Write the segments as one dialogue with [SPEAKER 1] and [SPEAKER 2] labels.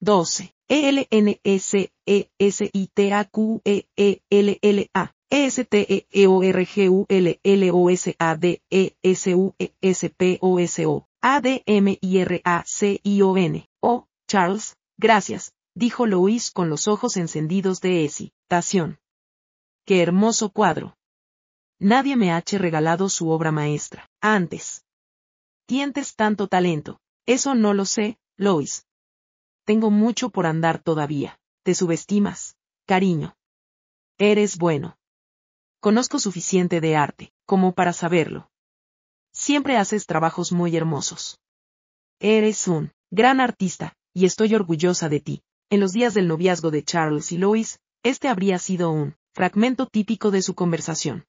[SPEAKER 1] 12. E-L-N-S-E-S-I-T-A-Q-E-E-L-L-A. E-S-T-E-O-R-G-U-L-L-O-S-A-D-E-S-U-E-S-P-O-S-O. A-D-M-I-R-A-C-I-O-N. Oh, Charles, gracias, dijo Louis con los ojos encendidos de excitación. Qué hermoso cuadro. Nadie me ha regalado su obra maestra, antes. Tientes tanto talento. Eso no lo sé, Lois. Tengo mucho por andar todavía. Te subestimas, cariño. Eres bueno. Conozco suficiente de arte, como para saberlo. Siempre haces trabajos muy hermosos. Eres un gran artista, y estoy orgullosa de ti. En los días del noviazgo de Charles y Lois, este habría sido un fragmento típico de su conversación.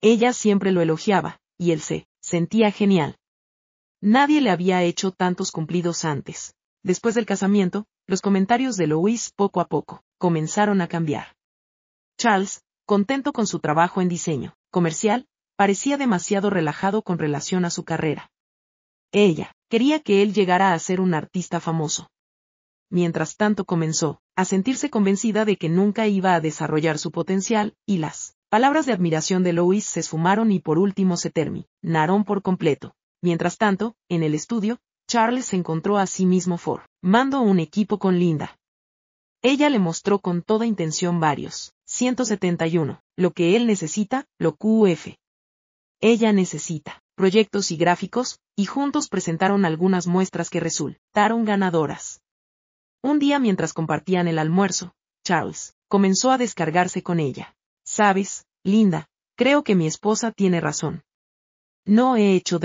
[SPEAKER 1] Ella siempre lo elogiaba, y él se sentía genial. Nadie le había hecho tantos cumplidos antes. Después del casamiento, los comentarios de Louis poco a poco comenzaron a cambiar. Charles, contento con su trabajo en diseño comercial, parecía demasiado relajado con relación a su carrera. Ella, quería que él llegara a ser un artista famoso. Mientras tanto comenzó, a sentirse convencida de que nunca iba a desarrollar su potencial, y las palabras de admiración de Louis se esfumaron y por último se terminaron por completo. Mientras tanto, en el estudio, Charles encontró a sí mismo formando un equipo con Linda. Ella le mostró con toda intención varios, 171, lo que él necesita, lo QF. Ella necesita, proyectos y gráficos, y juntos presentaron algunas muestras que resultaron ganadoras. Un día mientras compartían el almuerzo, Charles comenzó a descargarse con ella. Sabes, Linda, creo que mi esposa tiene razón. No he hecho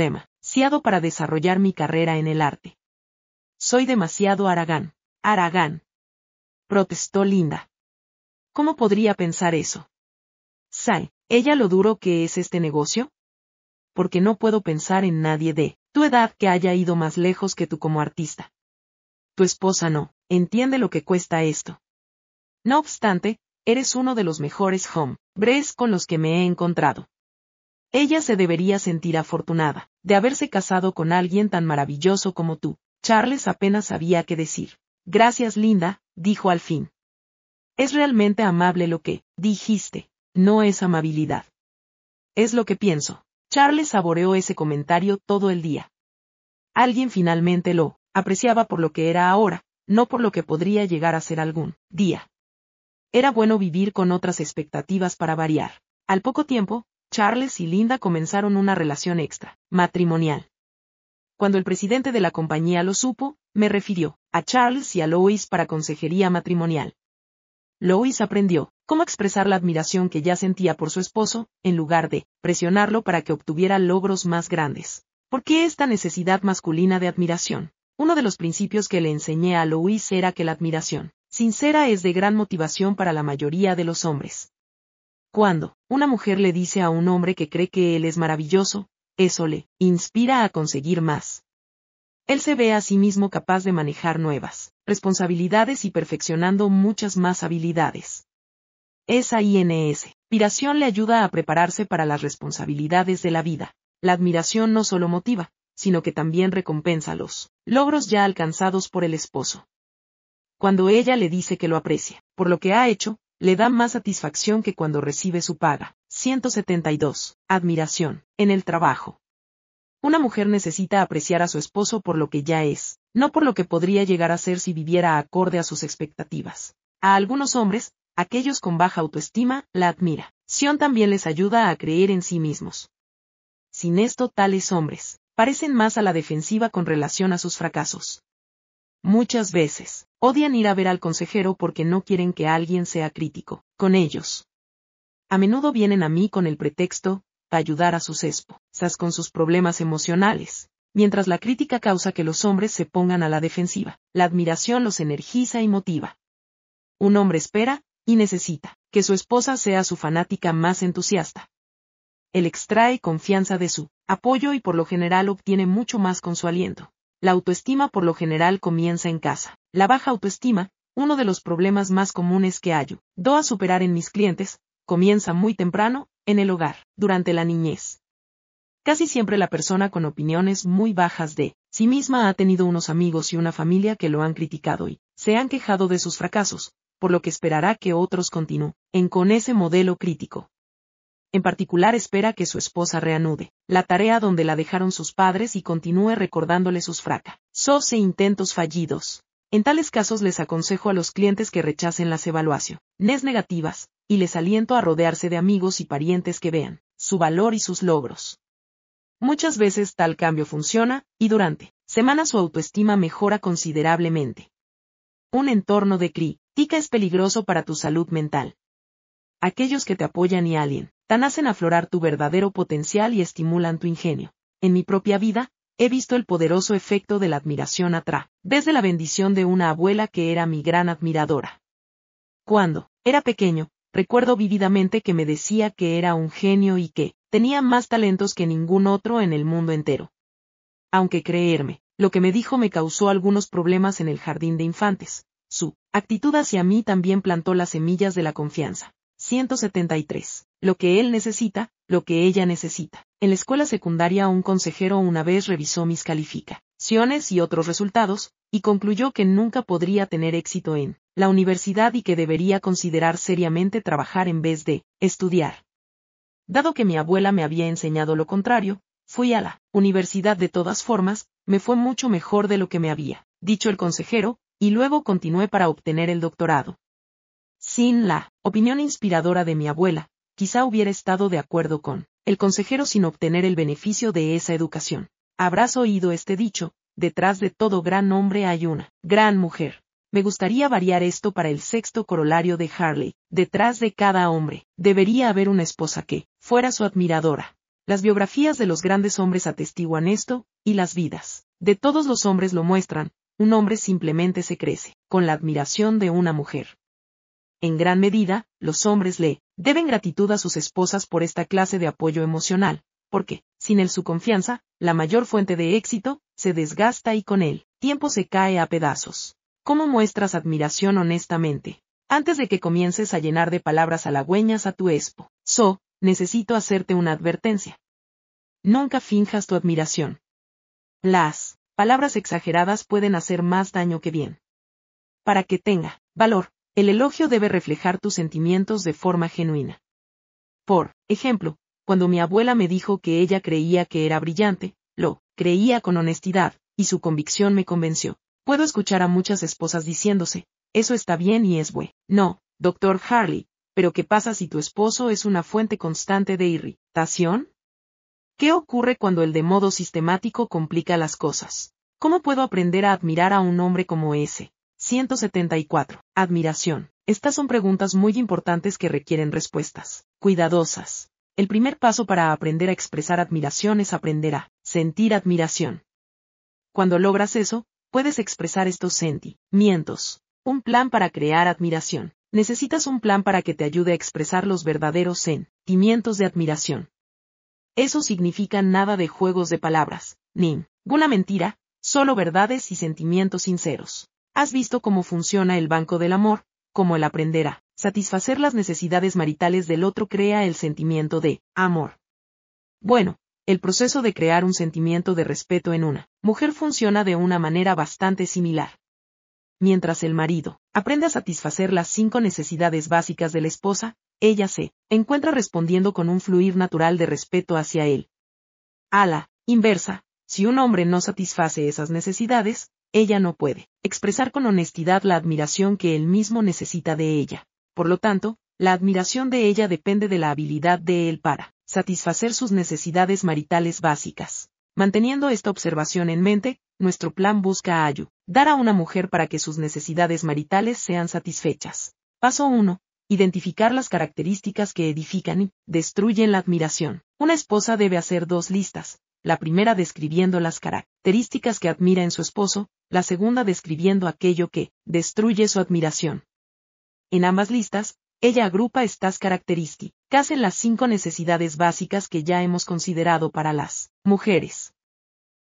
[SPEAKER 1] para desarrollar mi carrera en el arte. Soy demasiado Aragán. Aragán. Protestó Linda. ¿Cómo podría pensar eso? Sai, ¿ella lo duro que es este negocio? Porque no puedo pensar en nadie de tu edad que haya ido más lejos que tú como artista. Tu esposa no, entiende lo que cuesta esto. No obstante, eres uno de los mejores hombres con los que me he encontrado. Ella se debería sentir afortunada, de haberse casado con alguien tan maravilloso como tú. Charles apenas sabía qué decir. Gracias, Linda, dijo al fin. Es realmente amable lo que dijiste, no es amabilidad. Es lo que pienso. Charles saboreó ese comentario todo el día. Alguien finalmente lo apreciaba por lo que era ahora, no por lo que podría llegar a ser algún día. Era bueno vivir con otras expectativas para variar. Al poco tiempo, Charles y Linda comenzaron una relación extra, matrimonial. Cuando el presidente de la compañía lo supo, me refirió a Charles y a Lois para consejería matrimonial. Lois aprendió cómo expresar la admiración que ya sentía por su esposo, en lugar de presionarlo para que obtuviera logros más grandes. ¿Por qué esta necesidad masculina de admiración? Uno de los principios que le enseñé a Lois era que la admiración sincera es de gran motivación para la mayoría de los hombres. Cuando una mujer le dice a un hombre que cree que él es maravilloso, eso le inspira a conseguir más. Él se ve a sí mismo capaz de manejar nuevas responsabilidades y perfeccionando muchas más habilidades. Esa INS, inspiración le ayuda a prepararse para las responsabilidades de la vida. La admiración no solo motiva, sino que también recompensa los logros ya alcanzados por el esposo. Cuando ella le dice que lo aprecia, por lo que ha hecho, le da más satisfacción que cuando recibe su paga. 172. Admiración. En el trabajo. Una mujer necesita apreciar a su esposo por lo que ya es, no por lo que podría llegar a ser si viviera acorde a sus expectativas. A algunos hombres, aquellos con baja autoestima, la admira. Sion también les ayuda a creer en sí mismos. Sin esto, tales hombres parecen más a la defensiva con relación a sus fracasos. Muchas veces, odian ir a ver al consejero porque no quieren que alguien sea crítico con ellos. A menudo vienen a mí con el pretexto, ayudar a sus esposas con sus problemas emocionales. Mientras la crítica causa que los hombres se pongan a la defensiva, la admiración los energiza y motiva. Un hombre espera, y necesita, que su esposa sea su fanática más entusiasta. Él extrae confianza de su apoyo y por lo general obtiene mucho más con su aliento. La autoestima por lo general comienza en casa. La baja autoestima, uno de los problemas más comunes que do a superar en mis clientes, comienza muy temprano, en el hogar, durante la niñez. Casi siempre la persona con opiniones muy bajas de sí misma ha tenido unos amigos y una familia que lo han criticado y se han quejado de sus fracasos, por lo que esperará que otros continúen con ese modelo crítico. En particular espera que su esposa reanude la tarea donde la dejaron sus padres y continúe recordándole sus fracasos e intentos fallidos. En tales casos les aconsejo a los clientes que rechacen las evaluaciones negativas, y les aliento a rodearse de amigos y parientes que vean su valor y sus logros. Muchas veces tal cambio funciona, y durante semanas su autoestima mejora considerablemente. Un entorno de crítica es peligroso para tu salud mental. Aquellos que te apoyan y alien, tan hacen aflorar tu verdadero potencial y estimulan tu ingenio. En mi propia vida, he visto el poderoso efecto de la admiración atrás, desde la bendición de una abuela que era mi gran admiradora. Cuando era pequeño, recuerdo vividamente que me decía que era un genio y que, tenía más talentos que ningún otro en el mundo entero. Aunque creerme, lo que me dijo me causó algunos problemas en el jardín de infantes. Su actitud hacia mí también plantó las semillas de la confianza. 173. Lo que él necesita, lo que ella necesita. En la escuela secundaria un consejero una vez revisó mis calificaciones y otros resultados, y concluyó que nunca podría tener éxito en la universidad y que debería considerar seriamente trabajar en vez de estudiar. Dado que mi abuela me había enseñado lo contrario, fui a la universidad de todas formas, me fue mucho mejor de lo que me había dicho el consejero, y luego continué para obtener el doctorado. Sin la opinión inspiradora de mi abuela, quizá hubiera estado de acuerdo con el consejero sin obtener el beneficio de esa educación. Habrás oído este dicho, detrás de todo gran hombre hay una gran mujer. Me gustaría variar esto para el sexto corolario de Harley. Detrás de cada hombre, debería haber una esposa que, fuera su admiradora. Las biografías de los grandes hombres atestiguan esto, y las vidas de todos los hombres lo muestran, un hombre simplemente se crece, con la admiración de una mujer. En gran medida, los hombres le deben gratitud a sus esposas por esta clase de apoyo emocional, porque, sin él su confianza, la mayor fuente de éxito, se desgasta y con él, tiempo se cae a pedazos. ¿Cómo muestras admiración honestamente? Antes de que comiences a llenar de palabras halagüeñas a tu espo, so, necesito hacerte una advertencia. Nunca finjas tu admiración. Las palabras exageradas pueden hacer más daño que bien. Para que tenga valor, el elogio debe reflejar tus sentimientos de forma genuina. Por ejemplo, cuando mi abuela me dijo que ella creía que era brillante, lo creía con honestidad, y su convicción me convenció. Puedo escuchar a muchas esposas diciéndose, eso está bien y es bueno. No, doctor Harley, pero ¿qué pasa si tu esposo es una fuente constante de irritación? ¿Qué ocurre cuando el de modo sistemático complica las cosas? ¿Cómo puedo aprender a admirar a un hombre como ese? 174. Admiración. Estas son preguntas muy importantes que requieren respuestas cuidadosas. El primer paso para aprender a expresar admiración es aprender a sentir admiración. Cuando logras eso, puedes expresar estos sentimientos. Un plan para crear admiración. Necesitas un plan para que te ayude a expresar los verdaderos sentimientos de admiración. Eso significa nada de juegos de palabras, ni ninguna mentira, solo verdades y sentimientos sinceros. Has visto cómo funciona el banco del amor, cómo el aprender a satisfacer las necesidades maritales del otro crea el sentimiento de amor. Bueno, el proceso de crear un sentimiento de respeto en una mujer funciona de una manera bastante similar. Mientras el marido aprende a satisfacer las cinco necesidades básicas de la esposa, ella se encuentra respondiendo con un fluir natural de respeto hacia él. A la inversa, si un hombre no satisface esas necesidades, ella no puede expresar con honestidad la admiración que él mismo necesita de ella. Por lo tanto, la admiración de ella depende de la habilidad de él para satisfacer sus necesidades maritales básicas. Manteniendo esta observación en mente, nuestro plan busca ayudar a una mujer para que sus necesidades maritales sean satisfechas. Paso 1. Identificar las características que edifican y destruyen la admiración. Una esposa debe hacer dos listas, la primera describiendo las características que admira en su esposo, la segunda describiendo aquello que destruye su admiración. En ambas listas, ella agrupa estas características en las cinco necesidades básicas que ya hemos considerado para las mujeres.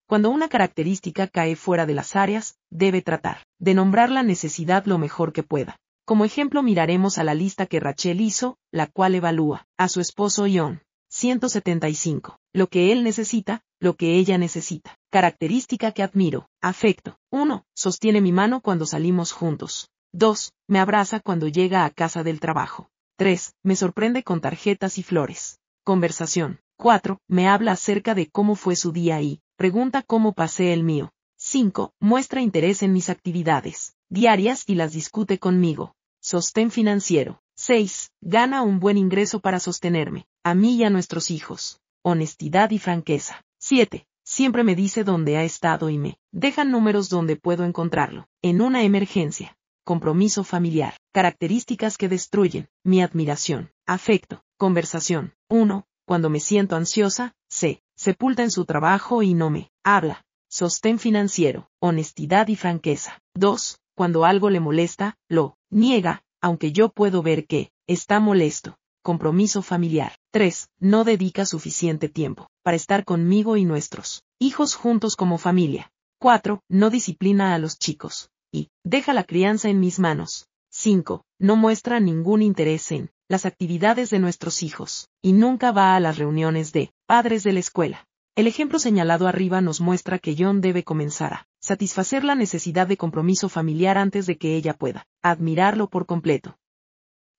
[SPEAKER 1] Cuando una característica cae fuera de las áreas, debe tratar de nombrar la necesidad lo mejor que pueda. Como ejemplo miraremos a la lista que Rachel hizo, la cual evalúa a su esposo John. 175. Lo que él necesita, lo que ella necesita. Característica que admiro. Afecto. 1. Sostiene mi mano cuando salimos juntos. 2. Me abraza cuando llega a casa del trabajo. 3. Me sorprende con tarjetas y flores. Conversación. 4. Me habla acerca de cómo fue su día y pregunta cómo pasé el mío. 5. Muestra interés en mis actividades diarias y las discute conmigo. Sostén financiero. 6. Gana un buen ingreso para sostenerme, a mí y a nuestros hijos. Honestidad y franqueza. 7. Siempre me dice dónde ha estado y me deja números donde puedo encontrarlo. En una emergencia. Compromiso familiar. Características que destruyen mi admiración. Afecto. Conversación. 1. Cuando me siento ansiosa, se sepulta en su trabajo y no me habla. Sostén financiero. Honestidad y franqueza. 2 cuando algo le molesta, lo niega, aunque yo puedo ver que está molesto. Compromiso familiar. 3. No dedica suficiente tiempo para estar conmigo y nuestros hijos juntos como familia. 4. No disciplina a los chicos y deja la crianza en mis manos. 5. No muestra ningún interés en las actividades de nuestros hijos y nunca va a las reuniones de padres de la escuela. El ejemplo señalado arriba nos muestra que John debe comenzar a satisfacer la necesidad de compromiso familiar antes de que ella pueda admirarlo por completo.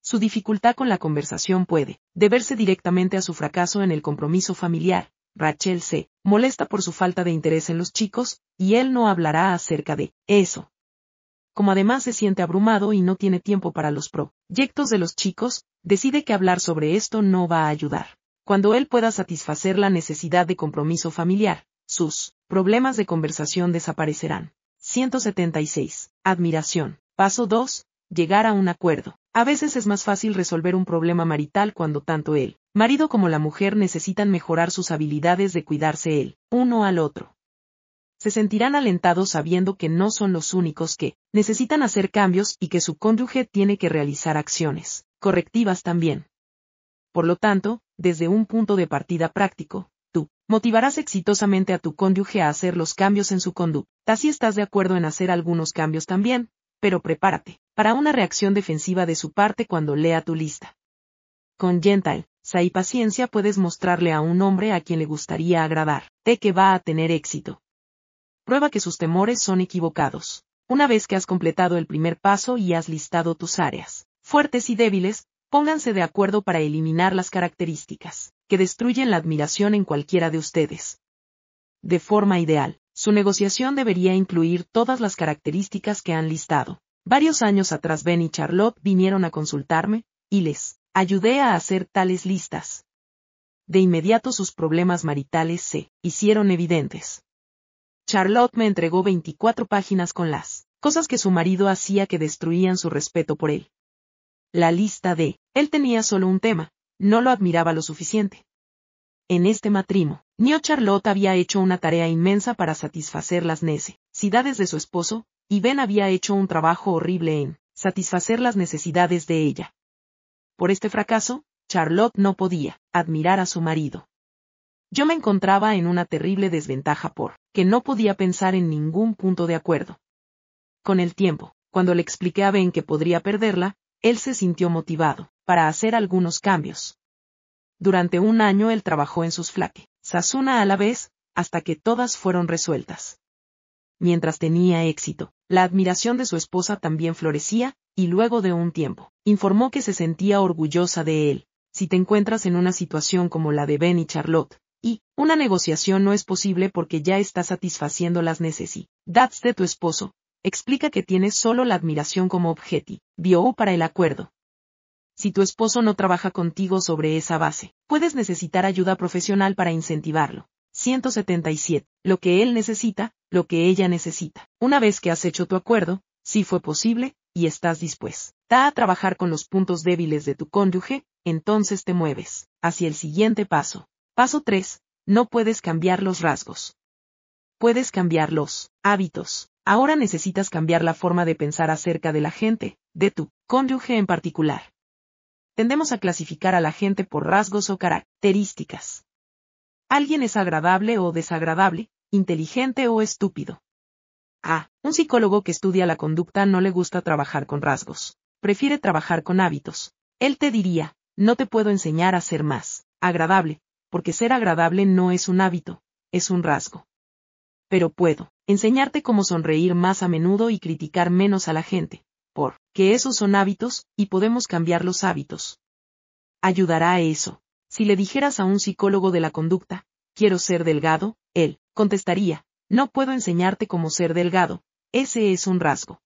[SPEAKER 1] Su dificultad con la conversación puede deberse directamente a su fracaso en el compromiso familiar. Rachel se molesta por su falta de interés en los chicos, y él no hablará acerca de eso. Como además se siente abrumado y no tiene tiempo para los proyectos de los chicos, decide que hablar sobre esto no va a ayudar. Cuando él pueda satisfacer la necesidad de compromiso familiar, sus problemas de conversación desaparecerán. 176. Admiración. Paso 2. Llegar a un acuerdo. A veces es más fácil resolver un problema marital cuando tanto el marido como la mujer necesitan mejorar sus habilidades de cuidarse él, uno al otro. Se sentirán alentados sabiendo que no son los únicos que necesitan hacer cambios y que su cónyuge tiene que realizar acciones correctivas también. Por lo tanto, desde un punto de partida práctico, tú motivarás exitosamente a tu cónyuge a hacer los cambios en su conducta si estás de acuerdo en hacer algunos cambios también, pero prepárate para una reacción defensiva de su parte cuando lea tu lista. Con gentle, y paciencia puedes mostrarle a un hombre a quien le gustaría agradar, de que va a tener éxito. Prueba que sus temores son equivocados. Una vez que has completado el primer paso y has listado tus áreas fuertes y débiles, Pónganse de acuerdo para eliminar las características que destruyen la admiración en cualquiera de ustedes. De forma ideal, su negociación debería incluir todas las características que han listado. Varios años atrás Ben y Charlotte vinieron a consultarme, y les ayudé a hacer tales listas. De inmediato sus problemas maritales se hicieron evidentes. Charlotte me entregó 24 páginas con las cosas que su marido hacía que destruían su respeto por él la lista de, él tenía solo un tema, no lo admiraba lo suficiente. En este matrimonio, Charlotte había hecho una tarea inmensa para satisfacer las necesidades de su esposo, y Ben había hecho un trabajo horrible en satisfacer las necesidades de ella. Por este fracaso, Charlotte no podía admirar a su marido. Yo me encontraba en una terrible desventaja por que no podía pensar en ningún punto de acuerdo. Con el tiempo, cuando le expliqué a Ben que podría perderla, él se sintió motivado para hacer algunos cambios. Durante un año él trabajó en sus flaques, Sasuna a la vez, hasta que todas fueron resueltas. Mientras tenía éxito, la admiración de su esposa también florecía, y luego de un tiempo, informó que se sentía orgullosa de él. Si te encuentras en una situación como la de Ben y Charlotte, y una negociación no es posible porque ya está satisfaciendo las necesidades de tu esposo, explica que tienes solo la admiración como objetivo para el acuerdo. Si tu esposo no trabaja contigo sobre esa base, puedes necesitar ayuda profesional para incentivarlo. 177. Lo que él necesita, lo que ella necesita. Una vez que has hecho tu acuerdo, si fue posible, y estás dispuesta a trabajar con los puntos débiles de tu cónyuge, entonces te mueves hacia el siguiente paso. Paso 3. No puedes cambiar los rasgos. Puedes cambiar los hábitos. Ahora necesitas cambiar la forma de pensar acerca de la gente, de tu cónyuge en particular. Tendemos a clasificar a la gente por rasgos o características. Alguien es agradable o desagradable, inteligente o estúpido. A un psicólogo que estudia la conducta no le gusta trabajar con rasgos. Prefiere trabajar con hábitos. Él te diría, no te puedo enseñar a ser más agradable, porque ser agradable no es un hábito, es un rasgo. Pero puedo enseñarte cómo sonreír más a menudo y criticar menos a la gente, por que esos son hábitos, y podemos cambiar los hábitos. Ayudará a eso. Si le dijeras a un psicólogo de la conducta, quiero ser delgado, él contestaría, no puedo enseñarte cómo ser delgado, ese es un rasgo.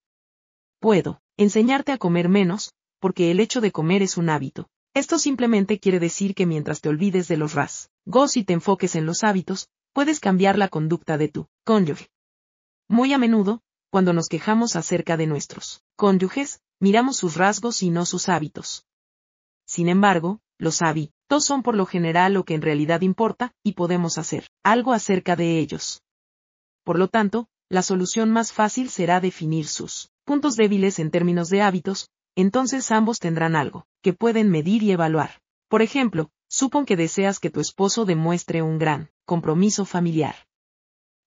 [SPEAKER 1] Puedo enseñarte a comer menos, porque el hecho de comer es un hábito. Esto simplemente quiere decir que mientras te olvides de los rasgos y te enfoques en los hábitos, puedes cambiar la conducta de tu cónyuge. Muy a menudo, cuando nos quejamos acerca de nuestros cónyuges, miramos sus rasgos y no sus hábitos. Sin embargo, los hábitos son por lo general lo que en realidad importa, y podemos hacer algo acerca de ellos. Por lo tanto, la solución más fácil será definir sus puntos débiles en términos de hábitos, entonces ambos tendrán algo que pueden medir y evaluar. Por ejemplo, supón que deseas que tu esposo demuestre un gran compromiso familiar.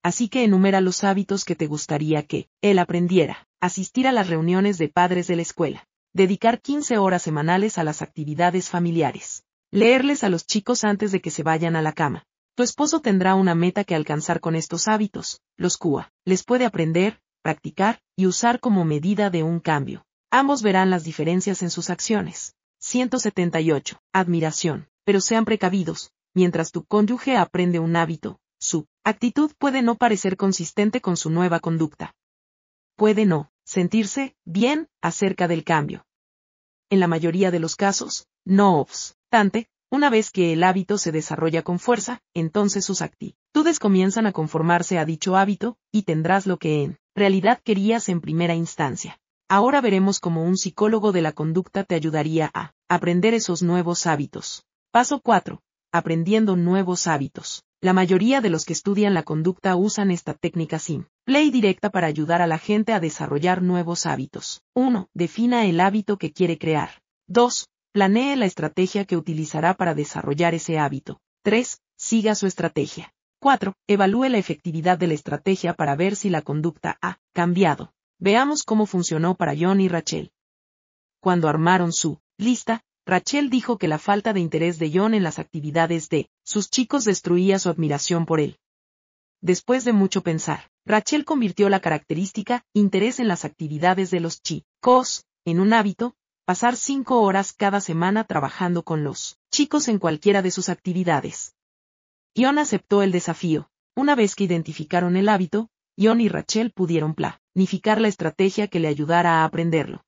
[SPEAKER 1] Así que enumera los hábitos que te gustaría que él aprendiera, asistir a las reuniones de padres de la escuela, dedicar 15 horas semanales a las actividades familiares, leerles a los chicos antes de que se vayan a la cama. Tu esposo tendrá una meta que alcanzar con estos hábitos, los CUA, les puede aprender, practicar y usar como medida de un cambio. Ambos verán las diferencias en sus acciones. 178. Admiración. Pero sean precavidos, mientras tu cónyuge aprende un hábito, su actitud puede no parecer consistente con su nueva conducta. Puede no sentirse bien acerca del cambio. En la mayoría de los casos, no obstante, una vez que el hábito se desarrolla con fuerza, entonces sus actitudes comienzan a conformarse a dicho hábito, y tendrás lo que en realidad querías en primera instancia. Ahora veremos cómo un psicólogo de la conducta te ayudaría a aprender esos nuevos hábitos. Paso 4. Aprendiendo nuevos hábitos. La mayoría de los que estudian la conducta usan esta técnica simple y directa para ayudar a la gente a desarrollar nuevos hábitos. 1. Defina el hábito que quiere crear. 2. Planee la estrategia que utilizará para desarrollar ese hábito. 3. Siga su estrategia. 4. Evalúe la efectividad de la estrategia para ver si la conducta ha cambiado. Veamos cómo funcionó para John y Rachel. Cuando armaron su lista, Rachel dijo que la falta de interés de John en las actividades de sus chicos destruía su admiración por él. Después de mucho pensar, Rachel convirtió la característica interés en las actividades de los chicos en un hábito, pasar cinco horas cada semana trabajando con los chicos en cualquiera de sus actividades. John aceptó el desafío. Una vez que identificaron el hábito, John y Rachel pudieron planificar la estrategia que le ayudara a aprenderlo.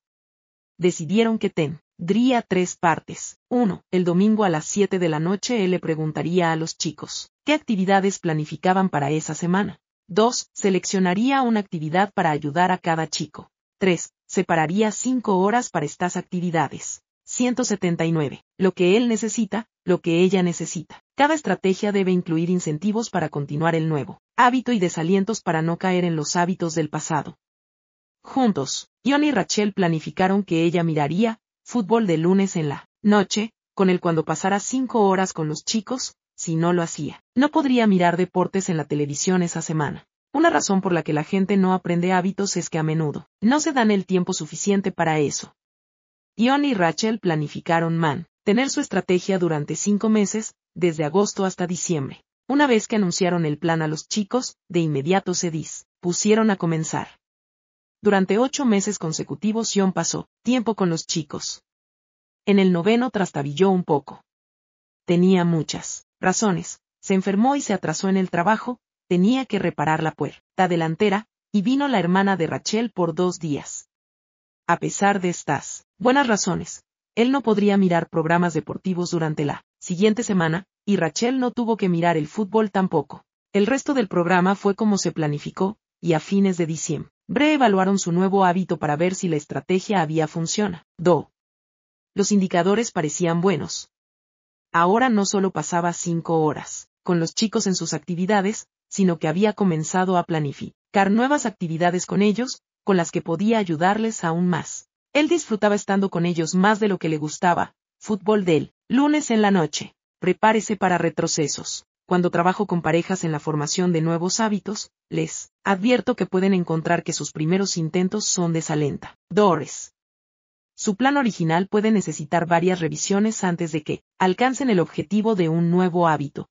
[SPEAKER 1] Decidieron que tendría tres partes. Uno, El domingo a las 7 de la noche él le preguntaría a los chicos qué actividades planificaban para esa semana. 2. Seleccionaría una actividad para ayudar a cada chico. 3. Separaría cinco horas para estas actividades. 179. Lo que él necesita, lo que ella necesita. Cada estrategia debe incluir incentivos para continuar el nuevo hábito y desalientos para no caer en los hábitos del pasado. Juntos, John y Rachel planificaron que ella miraría fútbol de lunes en la noche, con él cuando pasara cinco horas con los chicos, si no lo hacía. No podría mirar deportes en la televisión esa semana. Una razón por la que la gente no aprende hábitos es que a menudo no se dan el tiempo suficiente para eso. John y Rachel planificaron man, tener su estrategia durante cinco meses, desde agosto hasta diciembre. Una vez que anunciaron el plan a los chicos, de inmediato se dispusieron a comenzar. Durante ocho meses consecutivos John pasó tiempo con los chicos. En el noveno trastabilló un poco. Tenía muchas razones. Se enfermó y se atrasó en el trabajo, tenía que reparar la puerta delantera, y vino la hermana de Rachel por dos días. A pesar de estas buenas razones, él no podría mirar programas deportivos durante la siguiente semana, y Rachel no tuvo que mirar el fútbol tampoco. El resto del programa fue como se planificó, y a fines de diciembre, evaluaron su nuevo hábito para ver si la estrategia había funcionado. Los indicadores parecían buenos. Ahora no solo pasaba cinco horas con los chicos en sus actividades, sino que había comenzado a planificar nuevas actividades con ellos, con las que podía ayudarles aún más. Él disfrutaba estando con ellos más de lo que le gustaba, fútbol del lunes en la noche, prepárese para retrocesos. Cuando trabajo con parejas en la formación de nuevos hábitos, les advierto que pueden encontrar que sus primeros intentos son desalentadores. Su plan original puede necesitar varias revisiones antes de que alcancen el objetivo de un nuevo hábito.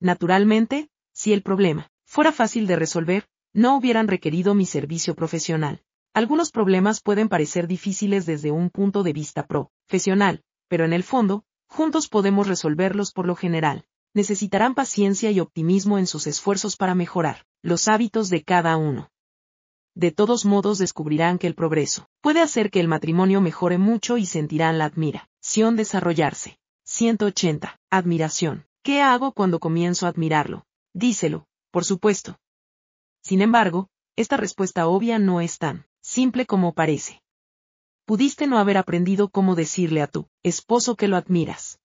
[SPEAKER 1] Naturalmente, Si el problema fuera fácil de resolver, no hubieran requerido mi servicio profesional. Algunos problemas pueden parecer difíciles desde un punto de vista profesional, pero en el fondo, juntos podemos resolverlos por lo general. Necesitarán paciencia y optimismo en sus esfuerzos para mejorar los hábitos de cada uno. De todos modos descubrirán que el progreso puede hacer que el matrimonio mejore mucho y sentirán la admiración desarrollarse. 180. Admiración. ¿Qué hago cuando comienzo a admirarlo? Díselo, por supuesto. Sin embargo, esta respuesta obvia no es tan simple como parece. Pudiste no haber aprendido cómo decirle a tu esposo que lo admiras.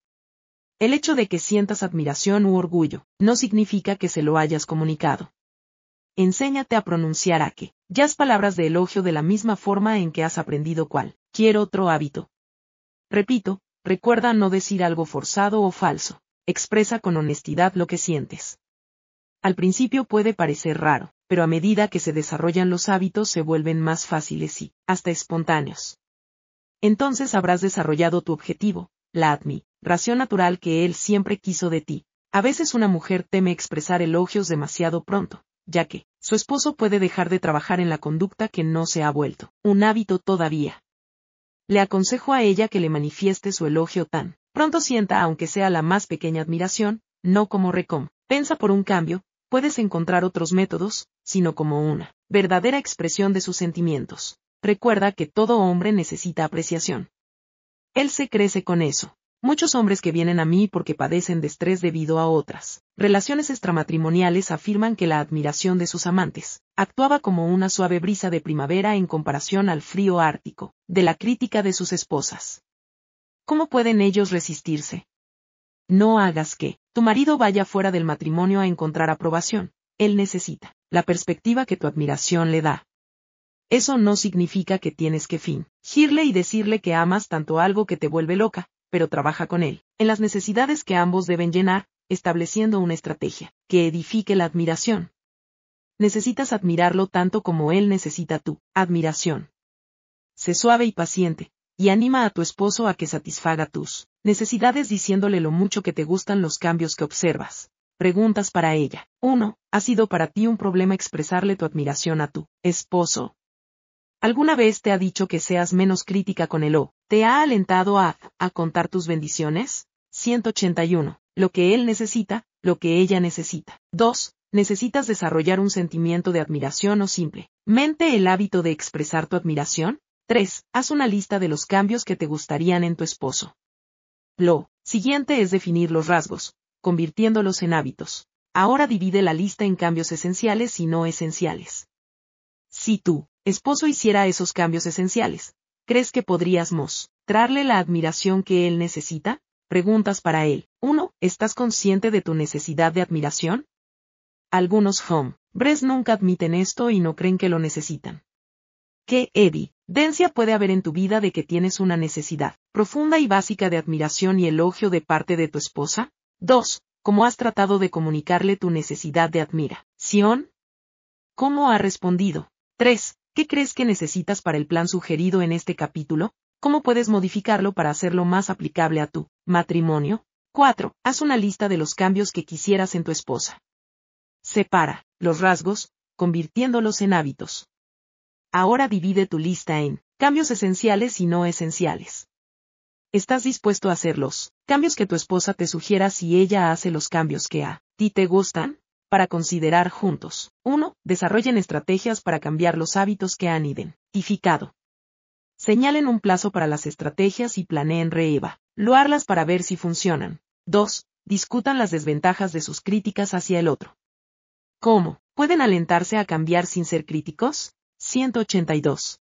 [SPEAKER 1] El hecho de que sientas admiración u orgullo no significa que se lo hayas comunicado. Enséñate a pronunciar a que, has palabras de elogio de la misma forma en que has aprendido cuál, quiero otro hábito. Repito, recuerda no decir algo forzado o falso, expresa con honestidad lo que sientes. Al principio puede parecer raro, pero a medida que se desarrollan los hábitos se vuelven más fáciles y, hasta espontáneos. Entonces habrás desarrollado tu objetivo, la admiración natural que él siempre quiso de ti. A veces una mujer teme expresar elogios demasiado pronto, ya que, su esposo puede dejar de trabajar en la conducta que no se ha vuelto un hábito todavía. Le aconsejo a ella que le manifieste su elogio tan pronto sienta aunque sea la más pequeña admiración, no como recompensa por un cambio, puedes encontrar otros métodos, sino como una verdadera expresión de sus sentimientos. Recuerda que todo hombre necesita apreciación. Él se crece con eso. Muchos hombres que vienen a mí porque padecen de estrés debido a otras relaciones extramatrimoniales afirman que la admiración de sus amantes actuaba como una suave brisa de primavera en comparación al frío ártico de la crítica de sus esposas. ¿Cómo pueden ellos resistirse? No hagas que tu marido vaya fuera del matrimonio a encontrar aprobación. Él necesita la perspectiva que tu admiración le da. Eso no significa que tienes que fingirle y decirle que amas tanto algo que te vuelve loca, pero trabaja con él, en las necesidades que ambos deben llenar, estableciendo una estrategia que edifique la admiración. Necesitas admirarlo tanto como él necesita tu admiración. Sé suave y paciente, y anima a tu esposo a que satisfaga tus necesidades diciéndole lo mucho que te gustan los cambios que observas. Preguntas para ella. 1. ¿Ha sido para ti un problema expresarle tu admiración a tu esposo? ¿Alguna vez te ha dicho que seas menos crítica con él o te ha alentado a, contar tus bendiciones? 181. Lo que él necesita, lo que ella necesita. 2. ¿Necesitas desarrollar un sentimiento de admiración o simplemente el hábito de expresar tu admiración? 3. Haz una lista de los cambios que te gustarían en tu esposo. Lo siguiente es definir los rasgos, convirtiéndolos en hábitos. Ahora divide la lista en cambios esenciales y no esenciales. Si tú esposo hiciera esos cambios esenciales, ¿crees que podrías mostrarle la admiración que él necesita? Preguntas para él. 1. ¿Estás consciente de tu necesidad de admiración? Algunos hombres nunca admiten esto y no creen que lo necesitan. ¿Qué evidencia puede haber en tu vida de que tienes una necesidad profunda y básica de admiración y elogio de parte de tu esposa? 2. ¿Cómo has tratado de comunicarle tu necesidad de admiración? ¿Cómo ha respondido? 3. ¿Qué crees que necesitas para el plan sugerido en este capítulo? ¿Cómo puedes modificarlo para hacerlo más aplicable a tu matrimonio? 4. Haz una lista de los cambios que quisieras en tu esposa. Separa los rasgos, convirtiéndolos en hábitos. Ahora divide tu lista en cambios esenciales y no esenciales. ¿Estás dispuesto a hacerlos? Cambios que tu esposa te sugiera si ella hace los cambios que a ti te gustan? Para considerar juntos. 1. Desarrollen estrategias para cambiar los hábitos que han identificado. Señalen un plazo para las estrategias y planeen reevaluarlas para ver si funcionan. 2. Discutan las desventajas de sus críticas hacia el otro. ¿Cómo? ¿Pueden alentarse a cambiar sin ser críticos? 182.